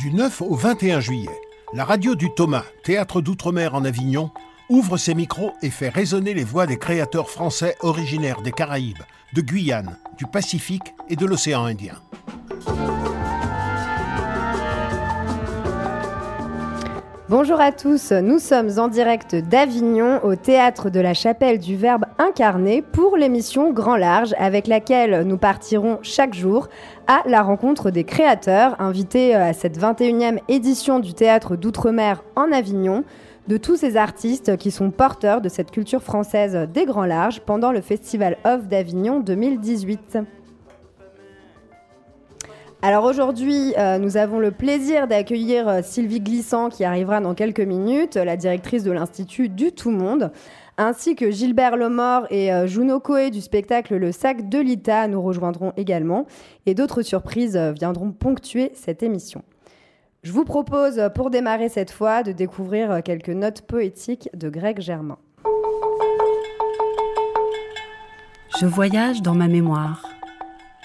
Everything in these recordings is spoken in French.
Du 9 au 21 juillet, la radio du Thomas, théâtre d'outre-mer en Avignon, ouvre ses micros et fait résonner les voix des créateurs français originaires des Caraïbes, de Guyane, du Pacifique et de l'océan Indien. Bonjour à tous, nous sommes en direct d'Avignon au théâtre de la Chapelle du Verbe incarné pour l'émission Grand Large avec laquelle nous partirons chaque jour à la rencontre des créateurs invités à cette 21e édition du théâtre d'outre-mer en Avignon de tous ces artistes qui sont porteurs de cette culture française des Grands Larges pendant le Festival Off d'Avignon 2018. Alors aujourd'hui, euh, nous avons le plaisir d'accueillir euh, Sylvie Glissant qui arrivera dans quelques minutes, la directrice de l'Institut du Tout Monde, ainsi que Gilbert Lemort et euh, Juno Coé du spectacle Le Sac de Lita nous rejoindront également et d'autres surprises viendront ponctuer cette émission. Je vous propose pour démarrer cette fois de découvrir quelques notes poétiques de Greg Germain. Je voyage dans ma mémoire,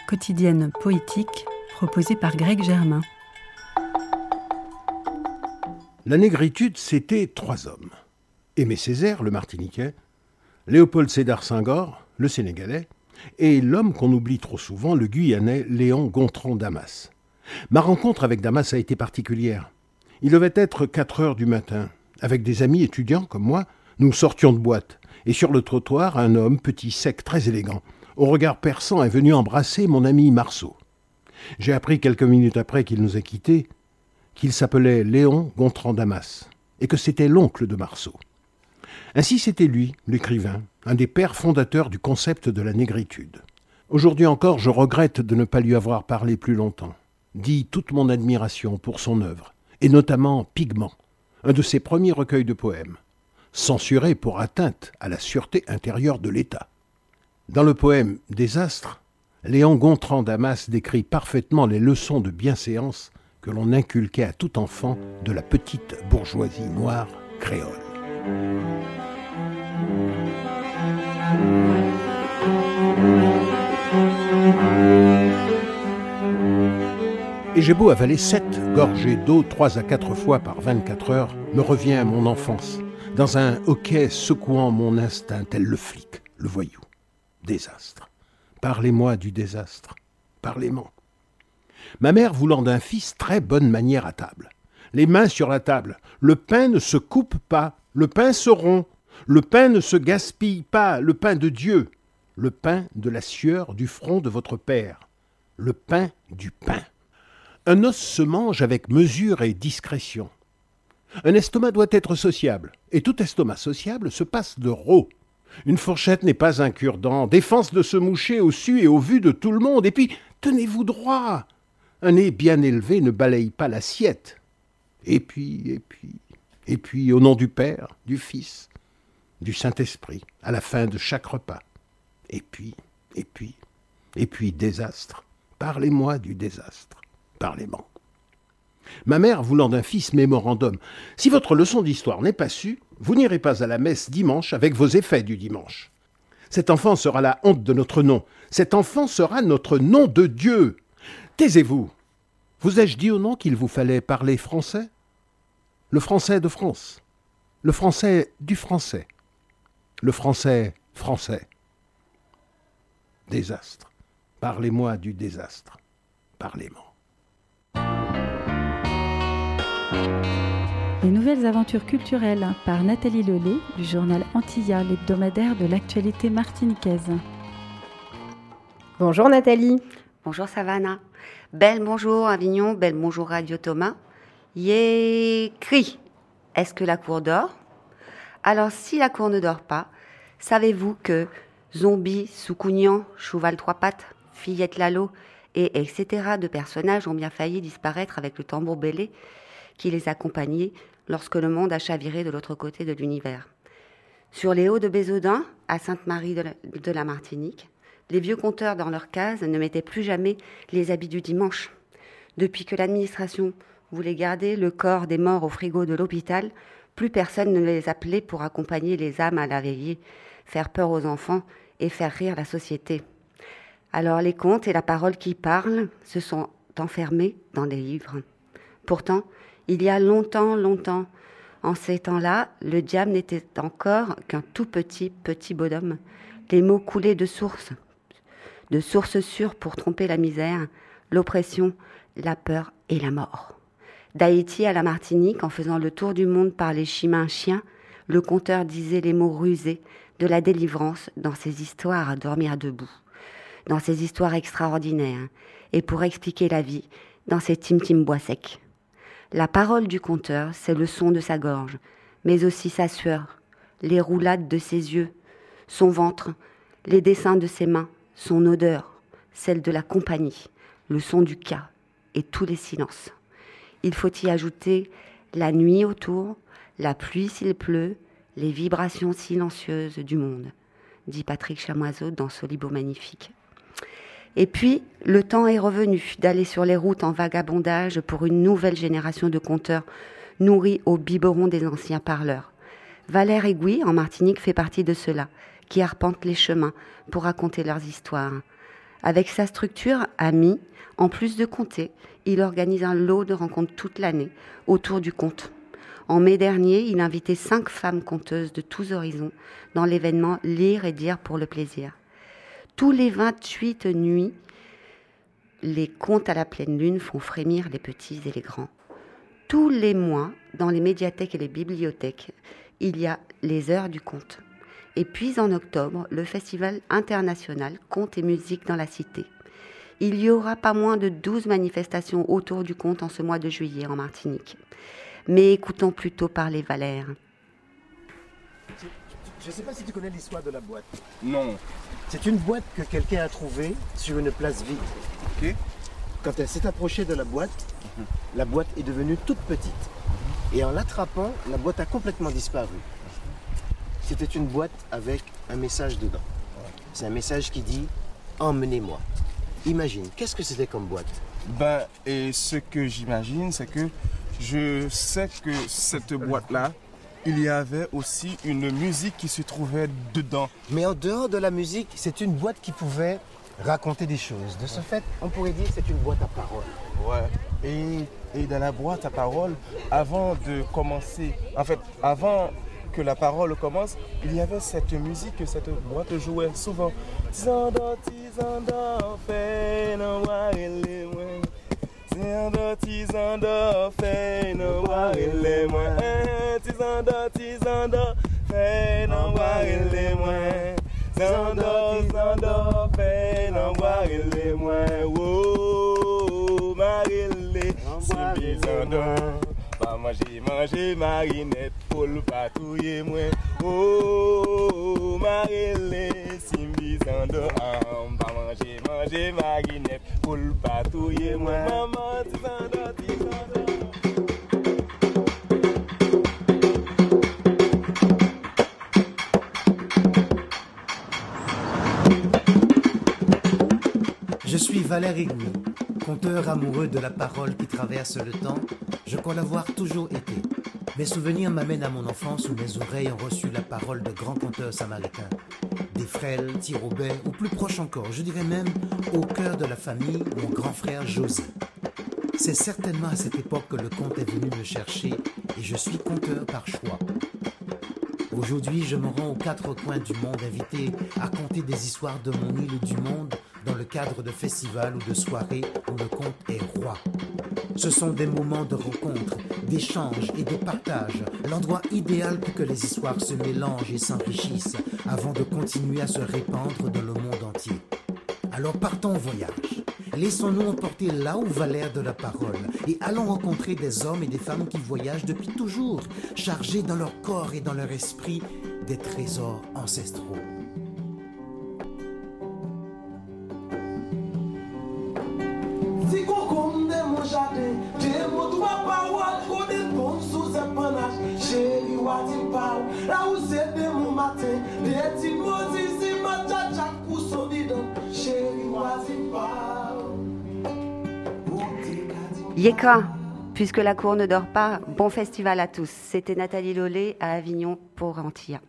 quotidienne poétique proposé par Greg Germain. La négritude, c'était trois hommes. Aimé Césaire, le Martiniquais, Léopold Sédar Senghor, le Sénégalais, et l'homme qu'on oublie trop souvent, le Guyanais Léon Gontran Damas. Ma rencontre avec Damas a été particulière. Il devait être 4 heures du matin. Avec des amis étudiants comme moi, nous sortions de boîte. Et sur le trottoir, un homme, petit, sec, très élégant, au regard perçant, est venu embrasser mon ami Marceau. J'ai appris quelques minutes après qu'il nous a quittés qu'il s'appelait Léon Gontran Damas et que c'était l'oncle de Marceau. Ainsi c'était lui, l'écrivain, un des pères fondateurs du concept de la négritude. Aujourd'hui encore, je regrette de ne pas lui avoir parlé plus longtemps, dit toute mon admiration pour son œuvre, et notamment Pigment, un de ses premiers recueils de poèmes, censuré pour atteinte à la sûreté intérieure de l'État. Dans le poème Désastre, Léon Gontran Damas décrit parfaitement les leçons de bienséance que l'on inculquait à tout enfant de la petite bourgeoisie noire créole. Et j'ai beau avaler sept gorgées d'eau trois à quatre fois par vingt-quatre heures, me revient mon enfance, dans un hoquet secouant mon instinct tel le flic, le voyou. Désastre. Parlez-moi du désastre. Parlez-moi. Ma mère voulant d'un fils très bonne manière à table. Les mains sur la table. Le pain ne se coupe pas. Le pain se rompt. Le pain ne se gaspille pas. Le pain de Dieu. Le pain de la sueur du front de votre père. Le pain du pain. Un os se mange avec mesure et discrétion. Un estomac doit être sociable, et tout estomac sociable se passe de rot. Une fourchette n'est pas un cure-dent. Défense de se moucher au su et au vu de tout le monde. Et puis, tenez-vous droit. Un nez bien élevé ne balaye pas l'assiette. Et puis, et puis, et puis, au nom du Père, du Fils, du Saint-Esprit, à la fin de chaque repas. Et puis, et puis, et puis, désastre. Parlez-moi du désastre. Parlez-moi. Ma mère voulant d'un fils mémorandum. Si votre leçon d'histoire n'est pas sue, vous n'irez pas à la messe dimanche avec vos effets du dimanche. Cet enfant sera la honte de notre nom. Cet enfant sera notre nom de Dieu. Taisez-vous. Vous ai-je dit au nom qu'il vous fallait parler français? Le français de France. Le français du français. Le français français. Désastre. Parlez-moi du désastre. Parlez-moi. Les nouvelles aventures culturelles par Nathalie Lelay du journal Antilla, l'hebdomadaire de l'actualité martiniquaise. Bonjour Nathalie. Bonjour Savannah. Belle bonjour Avignon, belle bonjour Radio Thomas. Yécri. Est-ce que la cour dort? Alors si la cour ne dort pas, savez-vous que Zombie, Soukounian, Chouval Trois Pattes, Fillette Lalo et etc. de personnages ont bien failli disparaître avec le tambour bêlé qui les accompagnait lorsque le monde a chaviré de l'autre côté de l'univers. Sur les hauts de Bézodin, à Sainte-Marie de, la Martinique, les vieux compteurs dans leurs cases ne mettaient plus jamais les habits du dimanche. Depuis que l'administration voulait garder le corps des morts au frigo de l'hôpital, plus personne ne les appelait pour accompagner les âmes à la veillée, faire peur aux enfants et faire rire la société. Alors les contes et la parole qui parlent se sont enfermés dans des livres. Pourtant, il y a longtemps, longtemps, en ces temps-là, le diable n'était encore qu'un tout petit, petit bonhomme. Les mots coulaient de source, de source sûre pour tromper la misère, l'oppression, la peur et la mort. D'Haïti à la Martinique, en faisant le tour du monde par les chemins chiens, le conteur disait les mots rusés de la délivrance dans ses histoires à dormir debout, dans ses histoires extraordinaires, et pour expliquer la vie, dans ses tim-tim bois secs. La parole du conteur, c'est le son de sa gorge, mais aussi sa sueur, les roulades de ses yeux, son ventre, les dessins de ses mains, son odeur, celle de la compagnie, le son du cas et tous les silences. Il faut y ajouter la nuit autour, la pluie s'il pleut, les vibrations silencieuses du monde, dit Patrick Chamoiseau dans Solibo Magnifique. Et puis, le temps est revenu d'aller sur les routes en vagabondage pour une nouvelle génération de conteurs nourris au biberon des anciens parleurs. Valère Aiguille, en Martinique, fait partie de ceux-là, qui arpentent les chemins pour raconter leurs histoires. Avec sa structure Ami, en plus de compter, il organise un lot de rencontres toute l'année autour du conte. En mai dernier, il invitait cinq femmes conteuses de tous horizons dans l'événement Lire et dire pour le plaisir. Tous les 28 nuits, les contes à la pleine lune font frémir les petits et les grands. Tous les mois, dans les médiathèques et les bibliothèques, il y a les heures du conte. Et puis en octobre, le festival international Conte et musique dans la cité. Il y aura pas moins de 12 manifestations autour du conte en ce mois de juillet en Martinique. Mais écoutons plutôt parler Valère. Je ne sais pas si tu connais l'histoire de la boîte. Non. C'est une boîte que quelqu'un a trouvée sur une place vide. Ok. Quand elle s'est approchée de la boîte, la boîte est devenue toute petite. Et en l'attrapant, la boîte a complètement disparu. C'était une boîte avec un message dedans. C'est un message qui dit Emmenez-moi. Imagine, qu'est-ce que c'était comme boîte? Ben, et ce que j'imagine, c'est que je sais que cette boîte-là, il y avait aussi une musique qui se trouvait dedans. Mais en dehors de la musique, c'est une boîte qui pouvait raconter des choses. De ce fait, on pourrait dire que c'est une boîte à parole. Ouais. Et, et dans la boîte à parole, avant de commencer, en fait, avant que la parole commence, il y avait cette musique que cette boîte jouait souvent. Oh, manje, manje marinette pou l patouye mwen Oh, marele, simbi sando am Pa manje, manje marinette pou l patouye mwen Maman, Je suis Valère Aiguille, conteur amoureux de la parole qui traverse le temps. Je crois l'avoir toujours été. Mes souvenirs m'amènent à mon enfance où mes oreilles ont reçu la parole de grands conteurs samaritains. Des frêles, Robert, ou plus proche encore, je dirais même au cœur de la famille, mon grand frère José. C'est certainement à cette époque que le conte est venu me chercher et je suis conteur par choix. Aujourd'hui, je me rends aux quatre coins du monde invité à conter des histoires de mon île ou du monde dans le cadre de festivals ou de soirées où le conte est roi. Ce sont des moments de rencontre, d'échange et de partage, l'endroit idéal pour que les histoires se mélangent et s'enrichissent avant de continuer à se répandre dans le monde entier. Alors partons au voyage. Laissons-nous emporter là où va l'air de la parole et allons rencontrer des hommes et des femmes qui voyagent depuis toujours, chargés dans leur corps et dans leur esprit des trésors ancestraux. Yeka, puisque la cour ne dort pas, bon festival à tous. C'était Nathalie Lollet à Avignon pour Antilla.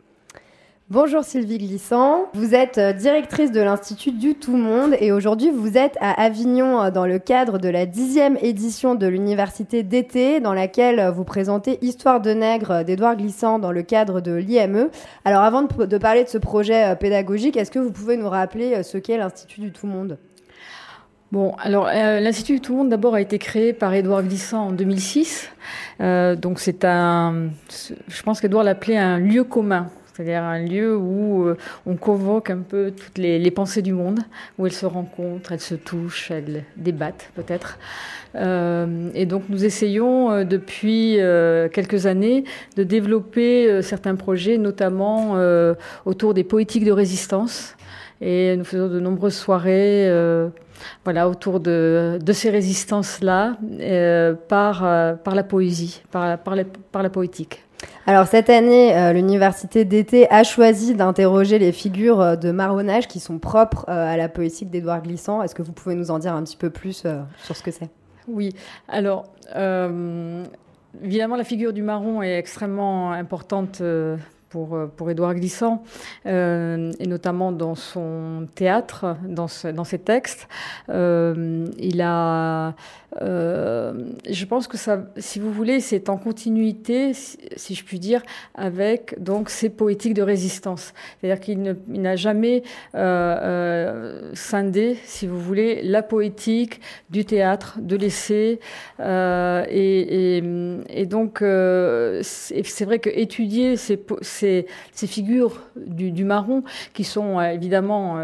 Bonjour Sylvie Glissant, vous êtes euh, directrice de l'Institut du Tout Monde et aujourd'hui vous êtes à Avignon euh, dans le cadre de la dixième édition de l'Université d'été dans laquelle euh, vous présentez Histoire de nègre d'Édouard Glissant dans le cadre de l'IME. Alors avant de, parler de ce projet pédagogique, est-ce que vous pouvez nous rappeler ce qu'est l'Institut du Tout Monde? Bon, alors l'Institut du Tout Monde d'abord a été créé par Édouard Glissant en 2006. donc c'est un, je pense qu'Édouard l'appelait un lieu commun c'est-à-dire un lieu où euh, on convoque un peu toutes les, pensées du monde, où elles se rencontrent, elles se touchent, elles débattent peut-être. Euh, et donc nous essayons euh, depuis quelques années de développer certains projets, notamment autour des poétiques de résistance. Et nous faisons de nombreuses soirées voilà, autour de, ces résistances-là par, par la poésie, par, par, par la poétique. Alors cette année, euh, l'université d'été a choisi d'interroger les figures euh, de marronnage qui sont propres euh, à la poétique d'Édouard Glissant. Est-ce que vous pouvez nous en dire un petit peu plus sur ce que c'est? Oui, alors évidemment la figure du marron est extrêmement importante pour, pour Édouard Glissant, et notamment dans son théâtre, dans, ses textes. il a euh, je pense que ça, si vous voulez, c'est en continuité, si, je puis dire, avec donc ces poétiques de résistance. C'est-à-dire qu'il n'a jamais euh, euh, scindé, si vous voulez, la poétique du théâtre, de l'essai. Et, et, donc, c'est vrai que étudier ces, ces, ces figures du, marron, qui sont évidemment,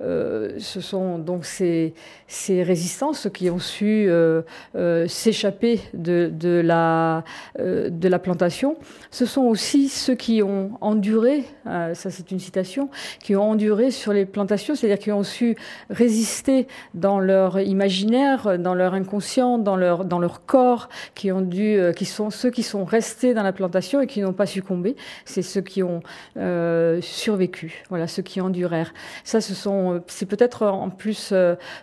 ce sont donc ces, ces résistances qui ont su euh, euh, s'échapper de, de, la, euh, de la plantation, ce sont aussi ceux qui ont enduré, ça c'est une citation, qui ont enduré sur les plantations, c'est-à-dire qui ont su résister dans leur imaginaire, dans leur inconscient, dans leur, dans leur corps, qui, ont dû, qui sont ceux qui sont restés dans la plantation et qui n'ont pas succombé. C'est ceux qui ont survécu, voilà, ceux qui endurèrent. Ça, ce sont, c'est peut-être en plus,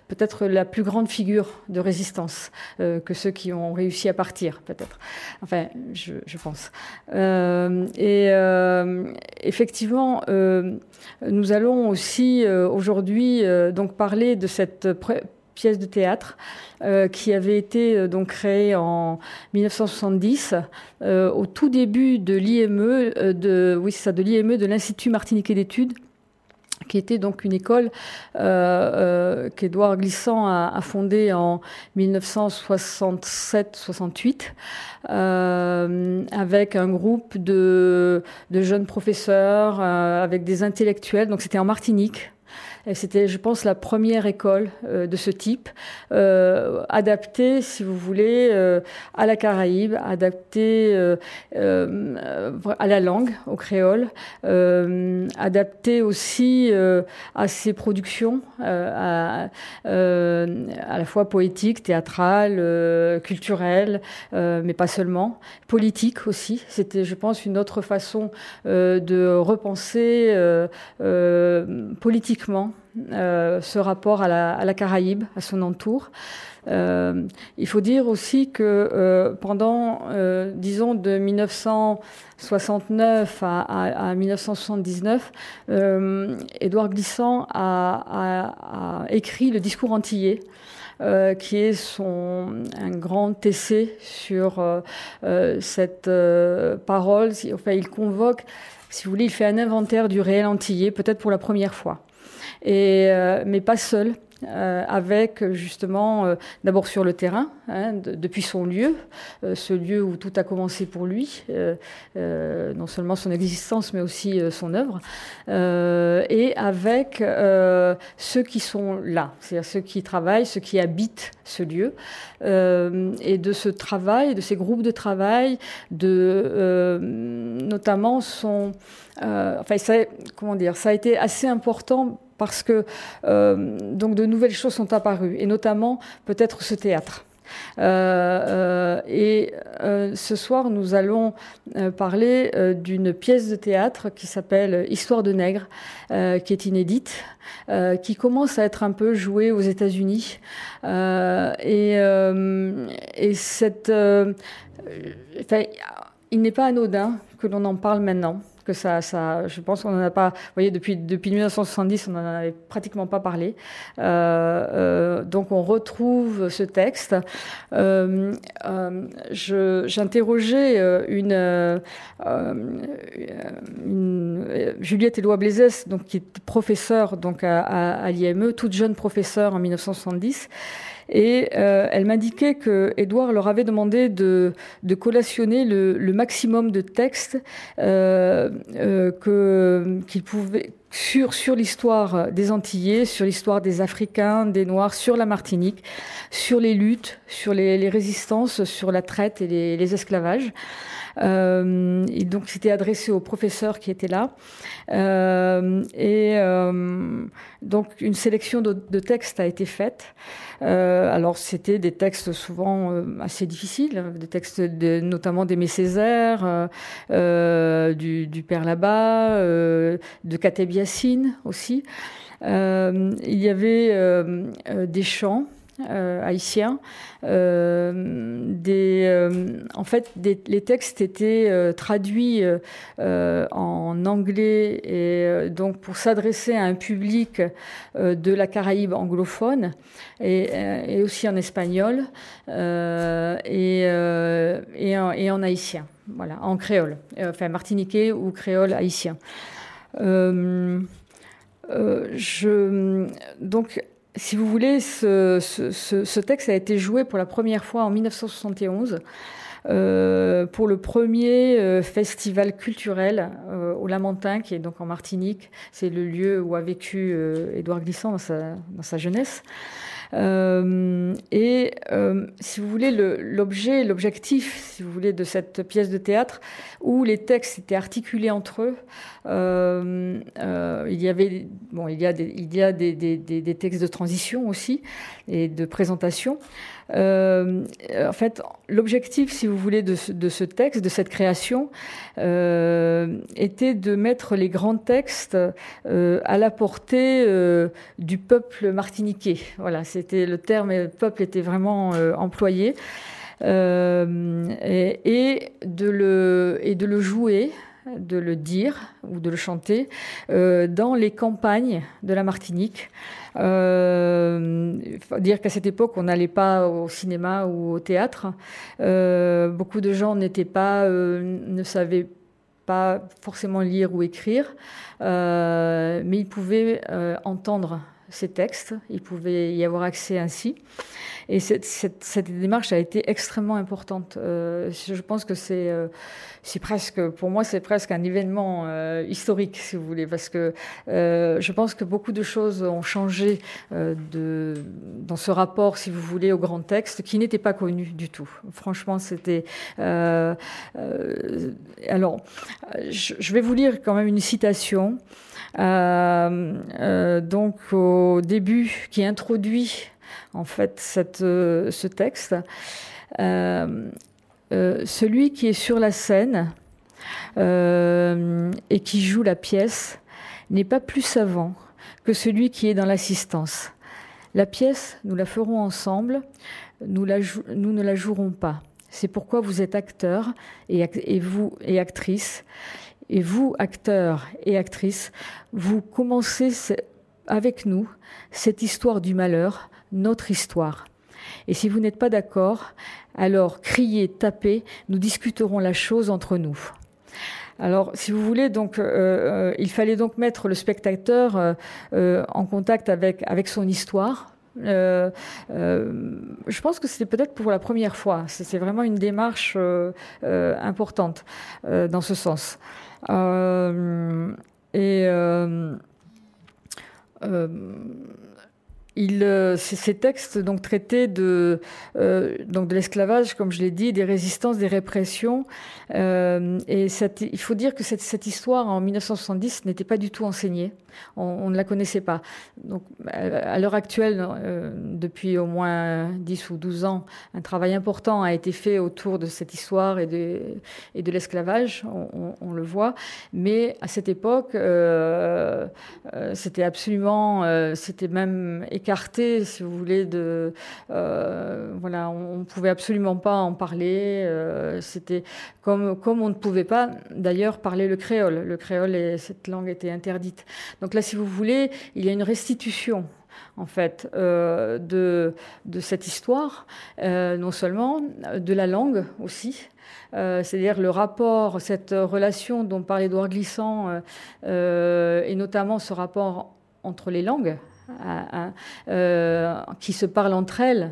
peut-être la plus grande figure de résistance euh, que ceux qui ont réussi à partir, peut-être. Enfin, je, pense. Euh, et euh, effectivement, nous allons aussi aujourd'hui donc parler de cette pièce de théâtre qui avait été donc créée en 1970 au tout début de l'IME de oui l'IME de l'Institut Martiniquais d'études qui était donc une école euh, euh, qu'Édouard Glissant a, a, fondée en 1967-68 euh, avec un groupe de, de jeunes professeurs, euh, avec des intellectuels. Donc c'était en Martinique. C'était, je pense, la première école euh, de ce type, euh, adaptée, si vous voulez, euh, à la Caraïbe, adaptée à la langue, au créole, adaptée aussi à ses productions, à, à, la fois poétiques, théâtrales, culturelles, mais pas seulement, politiques aussi. C'était, je pense, une autre façon de repenser politiquement euh, ce rapport à la, Caraïbe, à son entour. Euh, il faut dire aussi que euh, pendant, disons, de 1969 à, 1979, Édouard Glissant a, écrit le discours antillais. qui est son, un grand essai sur cette parole. Enfin, il convoque, si vous voulez, il fait un inventaire du réel antillais, peut-être pour la première fois et, euh, mais pas seul. Euh, avec justement euh, d'abord sur le terrain, hein, depuis son lieu, euh, ce lieu où tout a commencé pour lui, non seulement son existence mais aussi son œuvre, et avec ceux qui sont là, c'est-à-dire ceux qui travaillent, ceux qui habitent ce lieu, et de ce travail, de ces groupes de travail, de notamment son, enfin ça, comment dire, ça a été assez important parce que euh, donc de nouvelles choses sont apparues, et notamment peut-être ce théâtre. Euh, euh, et ce soir, nous allons parler d'une pièce de théâtre qui s'appelle Histoire de nègre, qui est inédite, qui commence à être un peu jouée aux États-Unis. et, il n'est pas anodin que l'on en parle maintenant je pense qu'on n'en a pas, vous voyez, depuis, depuis 1970, on n'en avait pratiquement pas parlé. donc on retrouve ce texte. J'interrogeais une, une, Juliette Éloi Blaisès, donc, qui est professeure donc, à l'IME, toute jeune professeure en 1970. Et euh, elle m'indiquait que Édouard leur avait demandé de, collationner le, maximum de textes euh, euh, que, qu'il pouvait sur, l'histoire des Antillais, sur l'histoire des Africains, des Noirs, sur la Martinique, sur les luttes, sur les, les résistances, sur la traite et les esclavages. Euh, et donc c'était adressé aux professeurs qui étaient là. Euh, et euh, donc une sélection de, textes a été faite. Alors c'était des textes souvent assez difficiles, des textes de, notamment d'Aimé Césaire, du, du, Père Labat, de Kateb aussi. il y avait des chants euh, haïtiens. Euh, des, euh, en fait, les textes étaient euh, traduits en anglais et donc pour s'adresser à un public de la Caraïbe anglophone et, aussi en espagnol et, en, haïtien, voilà, en créole, enfin martiniquais ou créole haïtien. donc si vous voulez, ce, ce, ce, texte a été joué pour la première fois en 1971 euh, pour le premier euh, festival culturel euh, au Lamentin, qui est donc en Martinique. C'est le lieu où a vécu euh, Édouard Glissant dans sa, dans sa jeunesse. Euh, et euh, si vous voulez, l'objet, l'objectif, si vous voulez, de cette pièce de théâtre, où les textes étaient articulés entre eux, euh, il y avait, bon, il y a, des, il y a des, des, des, textes de transition aussi et de présentation. Euh, en fait, l'objectif, si vous voulez, de ce, texte, de cette création, euh, était de mettre les grands textes euh, à la portée du peuple martiniquais. Voilà, c'était le terme peuple était vraiment employé. Et, de le, et de le jouer de le dire ou de le chanter euh, dans les campagnes de la Martinique. Euh, faut dire qu'à cette époque, on n'allait pas au cinéma ou au théâtre. Euh, beaucoup de gens n'étaient pas, euh, ne savaient pas forcément lire ou écrire, mais ils pouvaient entendre ces textes, il pouvait y avoir accès ainsi. Et cette, cette, cette démarche a été extrêmement importante. Euh, je pense que c'est euh, presque, pour moi, c'est presque un événement euh, historique, si vous voulez, parce que euh, je pense que beaucoup de choses ont changé euh, de, dans ce rapport, si vous voulez, au grand texte, qui n'était pas connu du tout. Franchement, c'était. Euh, alors, je, je, vais vous lire quand même une citation. Donc, au début, qui introduit en fait euh, ce texte. Euh, euh, celui qui est sur la scène et qui joue la pièce n'est pas plus savant que celui qui est dans l'assistance. La pièce, nous la ferons ensemble, nous ne la jouerons pas. C'est pourquoi vous êtes acteur et, et vous et actrice. Et vous, acteurs et actrices, vous commencez avec nous cette histoire du malheur notre histoire. Et si vous n'êtes pas d'accord, alors criez, tapez, nous discuterons la chose entre nous. Alors, si vous voulez, donc, euh, euh, il fallait donc mettre le spectateur euh, en contact avec, avec son histoire. Je pense que c'était peut-être pour la première fois. C'est vraiment une démarche importante dans ce sens. Et il, euh, ces textes donc traités de euh, donc de l'esclavage, comme je l'ai dit, des résistances, des répressions. Euh, et cette, il faut dire que cette, cette histoire en 1970 n'était pas du tout enseignée. On, on, ne la connaissait pas. Donc, à l'heure actuelle, euh, depuis au moins 10 ou 12 ans, un travail important a été fait autour de cette histoire et de, et de l'esclavage. On, on, le voit. Mais à cette époque, euh, c'était absolument, c'était même écarté, si vous voulez, de voilà, on, ne pouvait absolument pas en parler. C'était comme comme on ne pouvait pas d'ailleurs parler le créole. Le créole et cette langue était interdite. Donc là, si vous voulez, il y a une restitution en fait, euh, de, cette histoire, euh, non seulement de la langue aussi, euh, c'est-à-dire le rapport, cette relation dont parlait Édouard Glissant, et notamment ce rapport entre les langues, euh, qui se parlent entre elles,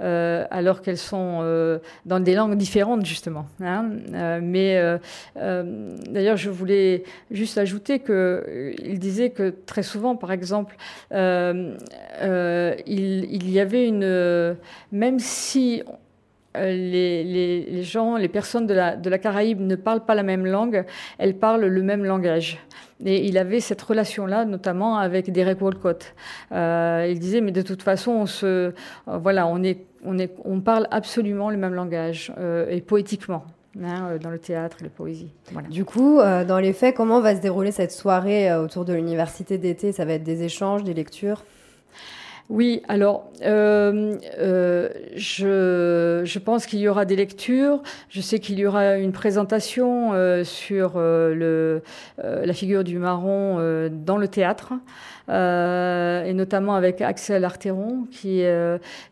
euh, alors qu'elles sont euh, dans des langues différentes, justement. Hein. mais d'ailleurs, je voulais juste ajouter qu'il disait que très souvent, par exemple, il, il, y avait une... Même si les, les, gens, les personnes de la, Caraïbe ne parlent pas la même langue, elles parlent le même langage. Et il avait cette relation-là, notamment avec Derek Walcott. Euh, il disait, mais de toute façon, on se, euh, voilà, on est, on est, on parle absolument le même langage euh, et poétiquement. Hein, euh, dans le théâtre et la poésie. Voilà. Du coup, euh, dans les faits, comment va se dérouler cette soirée autour de l'université d'été? Ça va être des échanges, des lectures? Oui, alors euh, euh, je, je, pense qu'il y aura des lectures. Je sais qu'il y aura une présentation euh, sur euh, le, euh, la figure du marron euh, dans le théâtre, et notamment avec Axel Arteron, qui,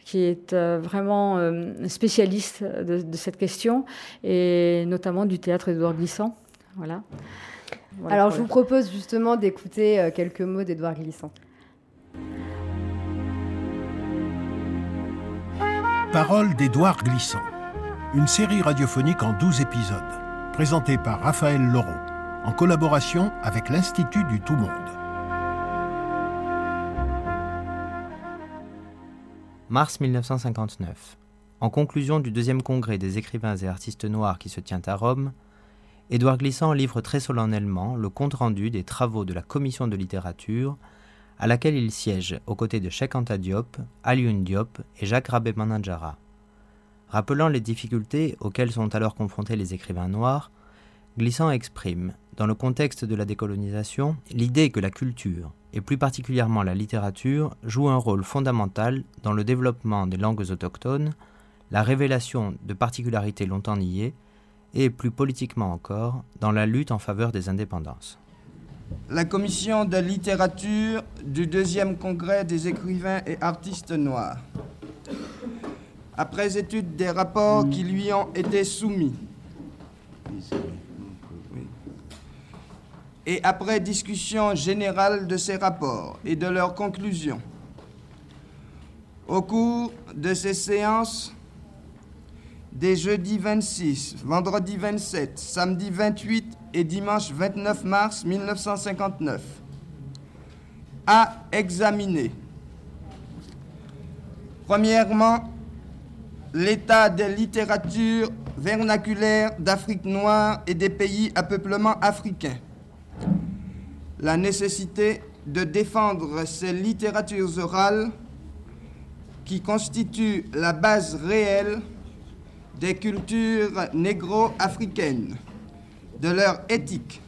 qui est vraiment spécialiste de, de, cette question, et notamment du théâtre Édouard Glissant. Voilà. voilà alors je vous propose justement d'écouter quelques mots d'Édouard Glissant. Parole d'Édouard Glissant, une série radiophonique en 12 épisodes, présentée par Raphaël Laureau, en collaboration avec l'Institut du Tout Monde. Mars 1959. En conclusion du deuxième congrès des écrivains et artistes noirs qui se tient à Rome, Édouard Glissant livre très solennellement le compte-rendu des travaux de la commission de littérature à laquelle il siège aux côtés de Cheikh Anta Diop, Diop et Jacques Rabé Manandjara. Rappelant les difficultés auxquelles sont alors confrontés les écrivains noirs, Glissant exprime, dans le contexte de la décolonisation, l'idée que la culture, et plus particulièrement la littérature, joue un rôle fondamental dans le développement des langues autochtones, la révélation de particularités longtemps niées, et plus politiquement encore, dans la lutte en faveur des indépendances la commission de littérature du deuxième congrès des écrivains et artistes noirs. Après étude des rapports qui lui ont été soumis, et après discussion générale de ces rapports et de leurs conclusions, au cours de ces séances, des jeudis 26, vendredi 27, samedi 28 et dimanche 29 mars 1959 à examiner. Premièrement, l'état des littératures vernaculaires d'Afrique noire et des pays à peuplement africain. La nécessité de défendre ces littératures orales qui constituent la base réelle des cultures négro-africaines de leur éthique,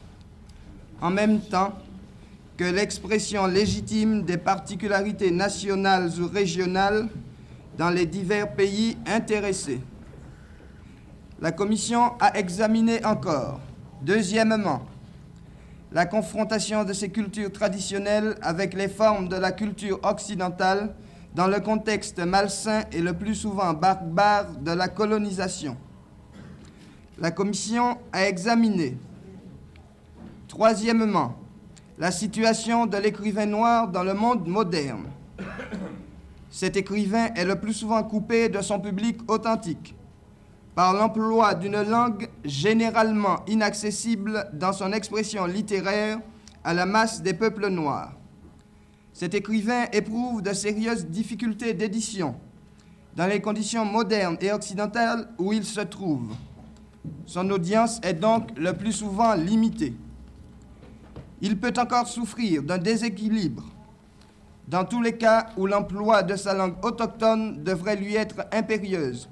en même temps que l'expression légitime des particularités nationales ou régionales dans les divers pays intéressés. La Commission a examiné encore, deuxièmement, la confrontation de ces cultures traditionnelles avec les formes de la culture occidentale dans le contexte malsain et le plus souvent barbare de la colonisation la Commission a examiné, troisièmement, la situation de l'écrivain noir dans le monde moderne. Cet écrivain est le plus souvent coupé de son public authentique par l'emploi d'une langue généralement inaccessible dans son expression littéraire à la masse des peuples noirs. Cet écrivain éprouve de sérieuses difficultés d'édition dans les conditions modernes et occidentales où il se trouve. Son audience est donc le plus souvent limitée. Il peut encore souffrir d'un déséquilibre dans tous les cas où l'emploi de sa langue autochtone devrait lui être impérieuse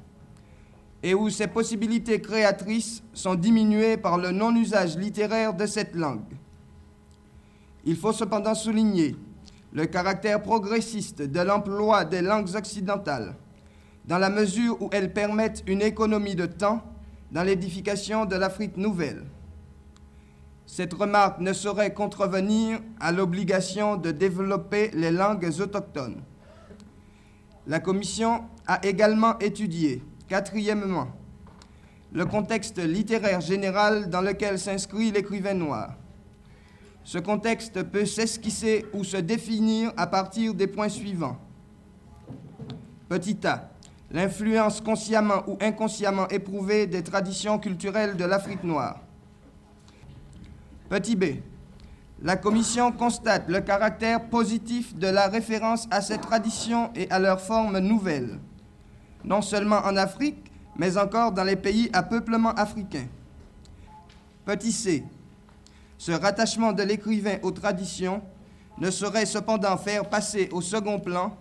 et où ses possibilités créatrices sont diminuées par le non-usage littéraire de cette langue. Il faut cependant souligner le caractère progressiste de l'emploi des langues occidentales, dans la mesure où elles permettent une économie de temps dans l'édification de l'Afrique nouvelle. Cette remarque ne saurait contrevenir à l'obligation de développer les langues autochtones. La Commission a également étudié, quatrièmement, le contexte littéraire général dans lequel s'inscrit l'écrivain noir. Ce contexte peut s'esquisser ou se définir à partir des points suivants. Petit a, l'influence consciemment ou inconsciemment éprouvée des traditions culturelles de l'Afrique noire. Petit b, la Commission constate le caractère positif de la référence à ces traditions et à leurs formes nouvelles, non seulement en Afrique, mais encore dans les pays à peuplement africain. Petit c, ce rattachement de l'écrivain aux traditions ne saurait cependant faire passer au second plan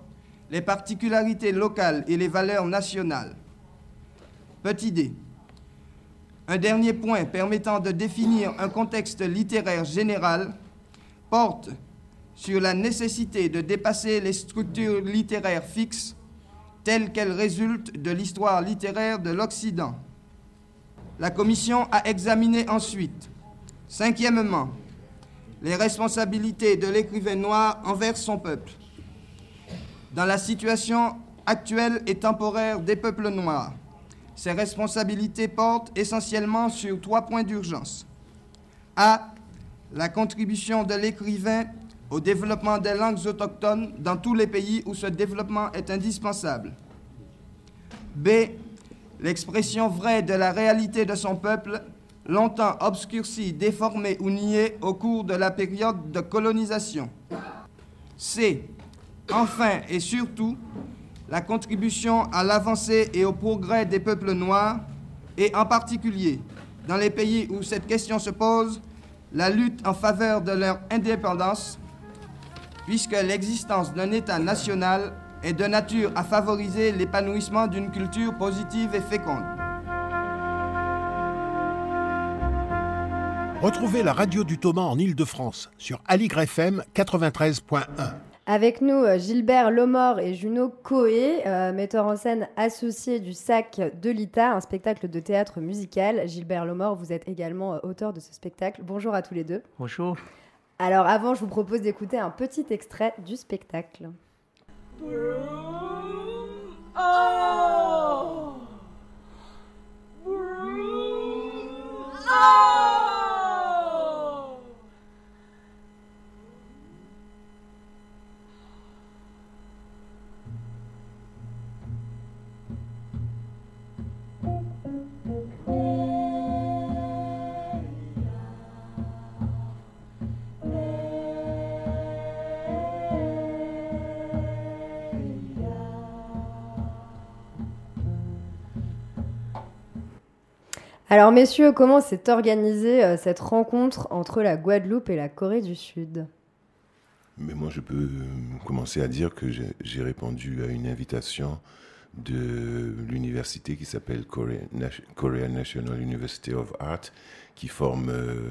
les particularités locales et les valeurs nationales. Petit d, un dernier point permettant de définir un contexte littéraire général porte sur la nécessité de dépasser les structures littéraires fixes telles qu'elles résultent de l'histoire littéraire de l'Occident. La Commission a examiné ensuite, cinquièmement, les responsabilités de l'écrivain noir envers son peuple. Dans la situation actuelle et temporaire des peuples noirs, ces responsabilités portent essentiellement sur trois points d'urgence. A. La contribution de l'écrivain au développement des langues autochtones dans tous les pays où ce développement est indispensable. B. L'expression vraie de la réalité de son peuple, longtemps obscurcie, déformée ou niée au cours de la période de colonisation. C. Enfin et surtout, la contribution à l'avancée et au progrès des peuples noirs, et en particulier dans les pays où cette question se pose, la lutte en faveur de leur indépendance, puisque l'existence d'un État national est de nature à favoriser l'épanouissement d'une culture positive et féconde. Retrouvez la radio du Thomas en Ile-de-France sur Aligre FM 93.1. Avec nous, euh, Gilbert Lomor et Juno Coé, euh, metteurs en scène associés du SAC de l'ITA, un spectacle de théâtre musical. Gilbert Lomor, vous êtes également euh, auteur de ce spectacle. Bonjour à tous les deux. Bonjour. Alors avant, je vous propose d'écouter un petit extrait du spectacle. Oh! Alors messieurs, comment s'est organisée euh, cette rencontre entre la Guadeloupe et la Corée du Sud? Mais moi, je peux commencer à dire que j'ai- répondu à une invitation de l'université qui s'appelle Korea, Nat- Korea National University of Art, qui forme euh,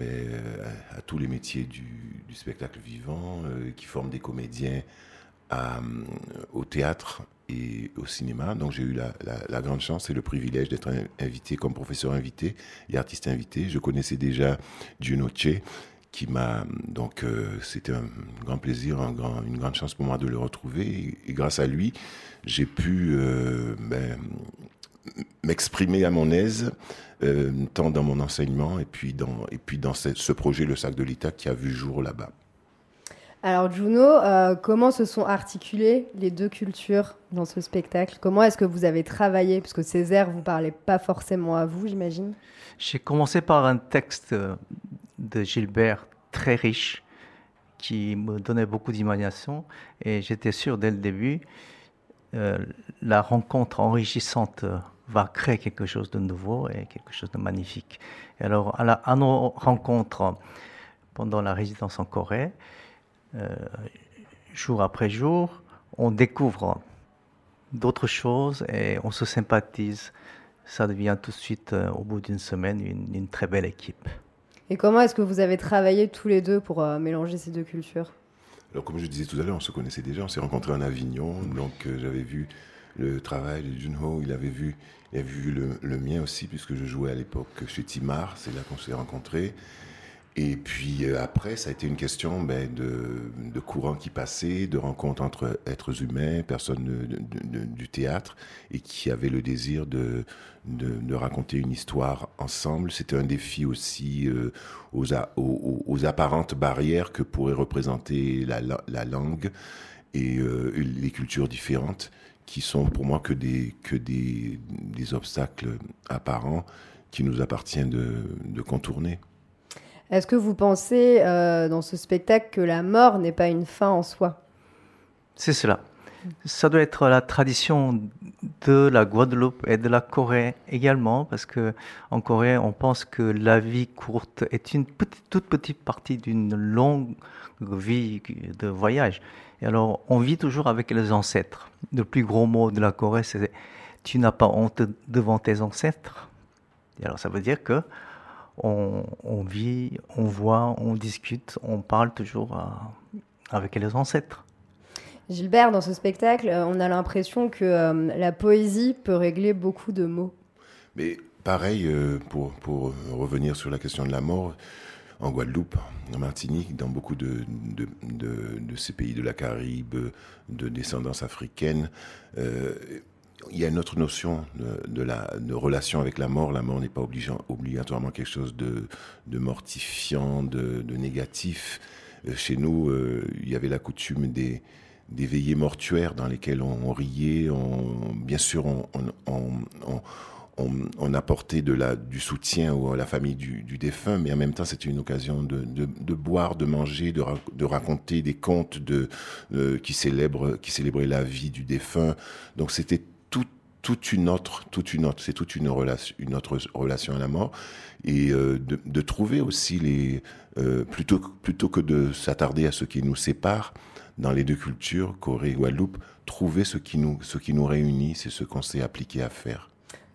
euh, à, tous les métiers du, spectacle vivant, euh, qui forme des comédiens euh, au théâtre et au cinéma. Donc j'ai eu la, grande chance et le privilège d'être in- invité comme professeur invité et artiste invité. Je connaissais déjà Juno Che, qui m'a donc euh, c'était un grand plaisir, une grande chance pour moi de le retrouver et, et grâce à lui j'ai pu euh, ben, m'exprimer à mon aise euh, tant dans mon enseignement et puis dans et puis dans ce, ce projet le sac de l'État qui a vu jour là-bas. Alors Juno, euh, comment se sont articulées les deux cultures dans ce spectacle? Comment est-ce que vous avez travaillé? Parce que ces airs, vous parlez pas forcément à vous, j'imagine. J'ai commencé par un texte euh, de Gilbert très riche qui me donnait beaucoup d'imagination et j'étais sûr dès le début euh, la rencontre enrichissante va créer quelque chose de nouveau et quelque chose de magnifique. Et alors à, nos rencontres pendant la résidence en Corée, jour après jour, on découvre d'autres choses et on se sympathise. Ça devient tout de suite, euh, au bout d'une semaine, une, une très belle équipe. Et comment est-ce que vous avez travaillé tous les deux pour euh, mélanger ces deux cultures? Alors, comme je disais tout à l'heure, on se connaissait déjà, on s'est rencontrés en Avignon, donc euh, j'avais vu le travail de Junho, il avait vu, il avait vu le, le mien aussi, puisque je jouais à l'époque chez Timar, c'est là qu'on s'est rencontrés. Et puis euh, après, ça a été une question ben, de, de courant qui passait, de rencontres entre êtres humains, personnes du théâtre, et qui avaient le désir de, de, raconter une histoire ensemble. C'était un défi aussi euh, aux, aux, apparentes barrières que pourrait représenter la, la- la langue et euh, les cultures différentes, qui sont pour moi que des, que des, des obstacles apparents qui nous appartient de contourner. Est-ce que vous pensez euh, dans ce spectacle que la mort n'est pas une fin en soi? C'est cela. Ça doit être la tradition de la Guadeloupe et de la Corée également, parce que en Corée, on pense que la vie courte est une toute petite partie d'une longue vie de voyage. Et alors, on vit toujours avec les ancêtres. Le plus gros mot de la Corée, c'est tu n'as pas honte devant tes ancêtres. Et alors, ça veut dire que on, on vit, on voit, on discute, on parle toujours à- avec les ancêtres. Gilbert, dans ce spectacle, euh, on a l'impression que euh, la poésie peut régler beaucoup de mots. Mais pareil, euh, pour, pour revenir sur la question de la mort, en Guadeloupe, en Martinique, dans beaucoup de, de, de- de ces pays de la Caraïbe, de descendance africaine, euh, il y a une autre notion de, la de relation avec la mort. La mort n'est pas obligatoirement quelque chose de, mortifiant, de, négatif. Euh, Chez nous, euh, il y avait la coutume des, veillées mortuaires dans lesquelles on, riait, on, bien sûr, on, apportait du soutien à la famille du, défunt, mais en même temps, c'était une occasion de, boire, de manger, de, ra- de raconter des contes euh, qui, célèbrent, qui célébraient la vie du défunt. Donc, c'était toute une autre, toute une autre, c'est toute une relation, une autre relation à la mort, et euh, de, de trouver aussi les, euh, plutôt, que- plutôt que de s'attarder à ce qui nous sépare dans les deux cultures, Corée et Guadeloupe, trouver ce qui nous, ce qui nous réunit, c'est ce qu'on s'est appliqué à faire.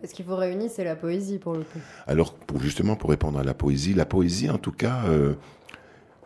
Ce qu'il vous réunit, c'est la poésie pour le coup. Alors, pour, justement, pour répondre à la poésie, la poésie, en tout cas, euh,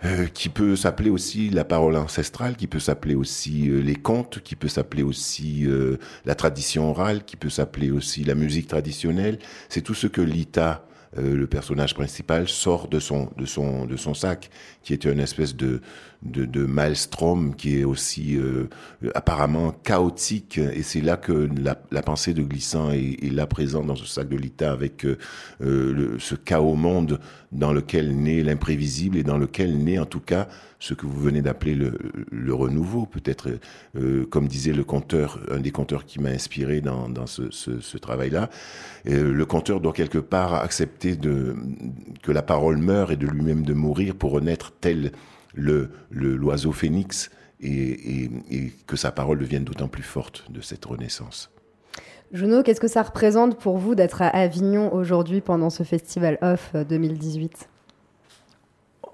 euh, qui peut s'appeler aussi la parole ancestrale, qui peut s'appeler aussi euh, les contes, qui peut s'appeler aussi euh, la tradition orale, qui peut s'appeler aussi la musique traditionnelle. C'est tout ce que Lita, euh, le personnage principal, sort de son, de son, de son sac, qui est une espèce de, de, de maelstrom qui est aussi euh, apparemment chaotique. Et c'est là que la, la pensée de Glissant est, est là présente dans ce sac de Lita avec euh, euh, le- ce chaos monde dans lequel naît l'imprévisible et dans lequel naît en tout cas ce que vous venez d'appeler le, le renouveau, peut-être euh, comme disait le conteur, un des conteurs qui m'a inspiré dans, dans ce, ce, ce travail-là. Euh, le conteur doit quelque part accepter de, que la parole meurt et de lui-même de mourir pour renaître tel le le- l'oiseau phénix et, et, et que sa parole devienne d'autant plus forte de cette renaissance. Juno, qu'est-ce que ça représente pour vous d'être à Avignon aujourd'hui pendant ce festival off euh, 2018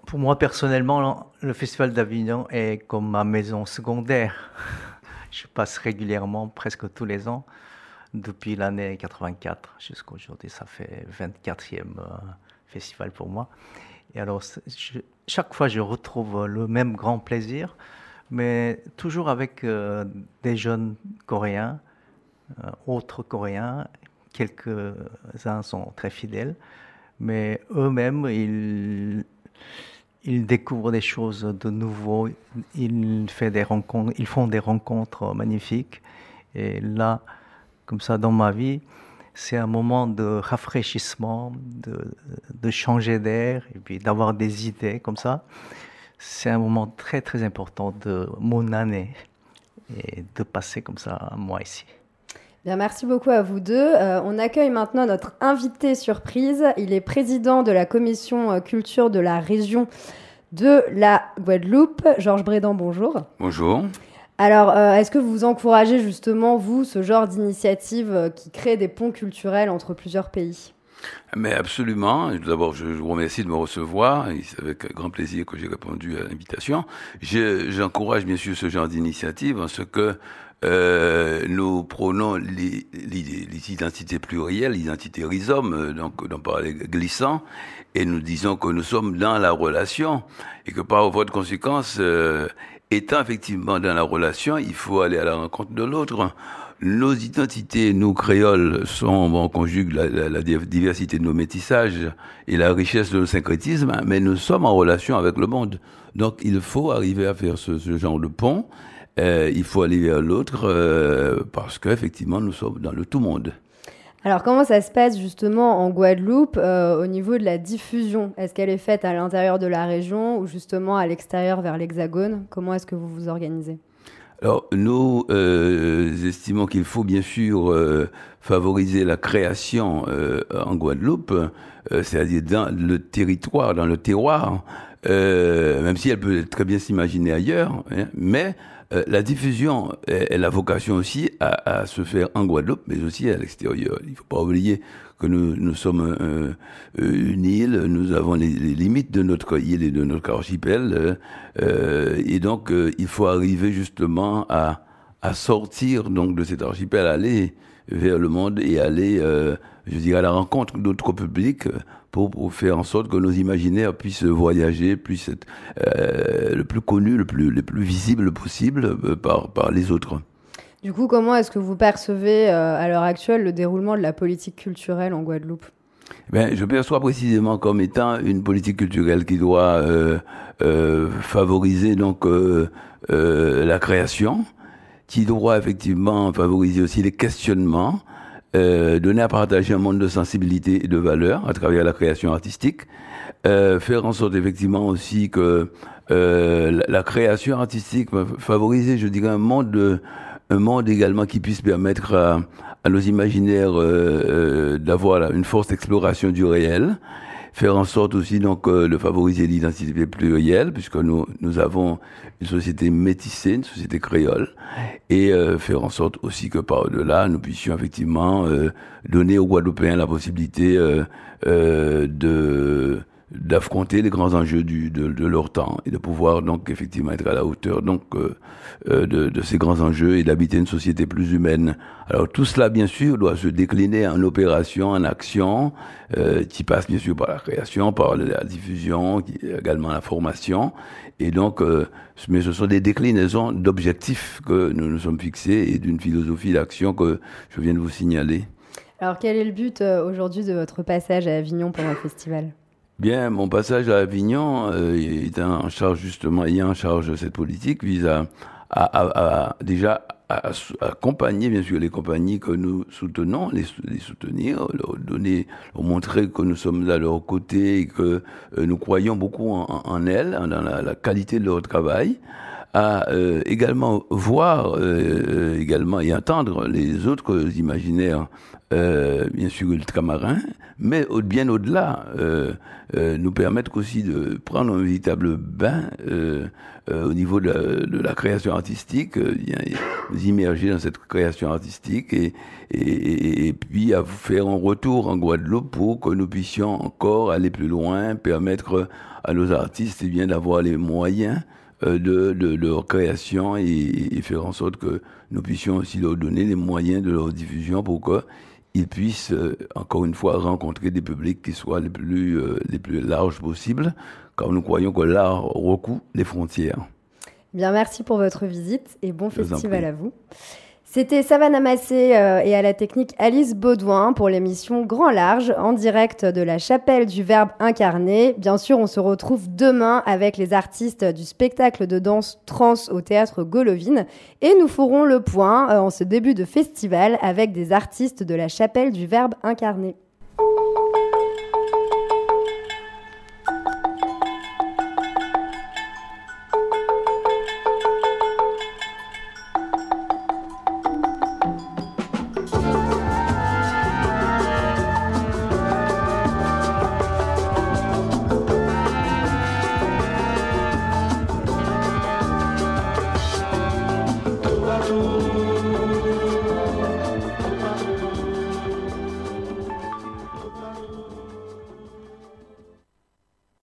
Pour moi, personnellement, le Festival d'Avignon est comme ma maison secondaire. Je passe régulièrement, presque tous les ans, depuis l'année 84 jusqu'à aujourd'hui. Ça fait 24e euh, festival pour moi. Et alors, chaque fois, je retrouve le même grand plaisir, mais toujours avec euh, des jeunes Coréens, euh, autres Coréens. Quelques-uns sont très fidèles, mais eux-mêmes, ils découvrent des choses de nouveau, ils font des rencontres magnifiques. Et là, comme ça, dans ma vie, c'est un moment de rafraîchissement, de, de changer d'air et puis d'avoir des idées comme ça. C'est un moment très très important de mon année et de passer comme ça un mois ici. Bien, merci beaucoup à vous deux. Euh, on accueille maintenant notre invité surprise. Il est président de la commission euh, culture de la région de la Guadeloupe. Georges Brédan, bonjour. Bonjour. Alors, euh, est-ce que vous encouragez justement, vous, ce genre d'initiative euh, qui crée des ponts culturels entre plusieurs pays? Mais absolument. D'abord, je vous remercie de me recevoir. C'est avec grand plaisir que j'ai répondu à l'invitation. Je- J'encourage bien sûr ce genre d'initiative en ce que euh, nous prenons les, identités plurielles, l'identité rhizome, donc d'en parler glissant, et nous disons que nous sommes dans la relation et que par voie de conséquence, étant effectivement dans la relation, il faut aller à la rencontre de l'autre. Nos identités, nos créoles, sont, on conjugue la, diversité de nos métissages et la richesse de nos syncrétismes, mais nous sommes en relation avec le monde. Donc il faut arriver à faire ce, ce genre de pont. Euh, il faut aller vers l'autre euh, parce qu'effectivement, nous sommes dans le tout monde. Alors comment ça se passe justement en Guadeloupe euh, au niveau de la diffusion? Est-ce qu'elle est faite à l'intérieur de la région ou justement à l'extérieur vers l'Hexagone? Comment est-ce que vous vous organisez? Alors, nous euh, estimons qu'il faut bien sûr euh, favoriser la création en Guadeloupe, c'est-à-dire dans le territoire, dans le terroir, même si elle peut très bien s'imaginer ailleurs, hein, mais euh, la diffusion, elle a vocation aussi à, se faire en Guadeloupe, mais aussi à l'extérieur. Il ne faut pas oublier que nous, sommes un, une île, nous avons les, limites de notre île et de notre archipel, euh, et donc euh, il faut arriver justement à, à sortir donc de cet archipel, aller vers le monde et aller, euh, je dirais, à la rencontre d'autres publics pour, pour, faire en sorte que nos imaginaires puissent voyager, puissent être euh, le plus connu, le plus, le plus visible possible euh, par, par les autres. Du coup, comment est-ce que vous percevez à l'heure actuelle le déroulement de la politique culturelle en Guadeloupe? Ben, je perçois précisément comme étant une politique culturelle qui doit favoriser donc la création, qui doit effectivement favoriser aussi les questionnements, donner à partager un monde de sensibilité et de valeur à travers la création artistique, faire en sorte effectivement aussi que la, la, création artistique favoriser, je dirais, un monde de un monde également qui puisse permettre à, à nos imaginaires euh, euh, d'avoir une force d'exploration du réel, faire en sorte aussi donc euh, de favoriser l'identité plurielle, puisque nous nous avons une société métissée, une société créole, et euh, faire en sorte aussi que par-delà nous puissions effectivement euh, donner aux Guadeloupéens la possibilité de d'affronter les grands enjeux du, de, leur temps et de pouvoir donc effectivement être à la hauteur donc euh, de, de, ces grands enjeux et d'habiter une société plus humaine. Alors tout cela bien sûr doit se décliner en opération, en action, euh, qui passe bien sûr par la création, par la diffusion, également la formation. Et donc, euh, mais ce sont des déclinaisons d'objectifs que nous nous sommes fixés et d'une philosophie d'action que je viens de vous signaler. Alors quel est le but euh, aujourd'hui de votre passage à Avignon pendant le festival? Bien, mon passage à Avignon euh, est en charge justement, ayant en charge cette politique, vise à, à, à, déjà à, accompagner bien sûr les compagnies que nous soutenons, les, soutenir, leur donner, leur montrer que nous sommes à leur côté et que euh, nous croyons beaucoup en, elles, dans la, la, qualité de leur travail à euh, également voir euh, également et entendre les autres imaginaires euh, bien sûr ultramarins, mais au, bien au-delà, euh, euh, nous permettre aussi de prendre un véritable bain au niveau de la, de la, création artistique, nous immerger dans cette création artistique et, et, et, puis à vous faire un retour en Guadeloupe pour que nous puissions encore aller plus loin, permettre à nos artistes eh bien d'avoir les moyens de, de, de, leur création et, et, faire en sorte que nous puissions aussi leur donner les moyens de leur diffusion pour que ils puissent, euh, encore une fois, rencontrer des publics qui soient les plus, euh, les plus larges possibles, car nous croyons que l'art recoue les frontières. Bien, merci pour votre visite et bon festival à vous. C'était Savannah Massé euh, et à la technique Alice Baudouin pour l'émission Grand Large en direct de la chapelle du Verbe incarné. Bien sûr, on se retrouve demain avec les artistes du spectacle de danse trans au théâtre Golovine et nous ferons le point euh, en ce début de festival avec des artistes de la chapelle du Verbe incarné.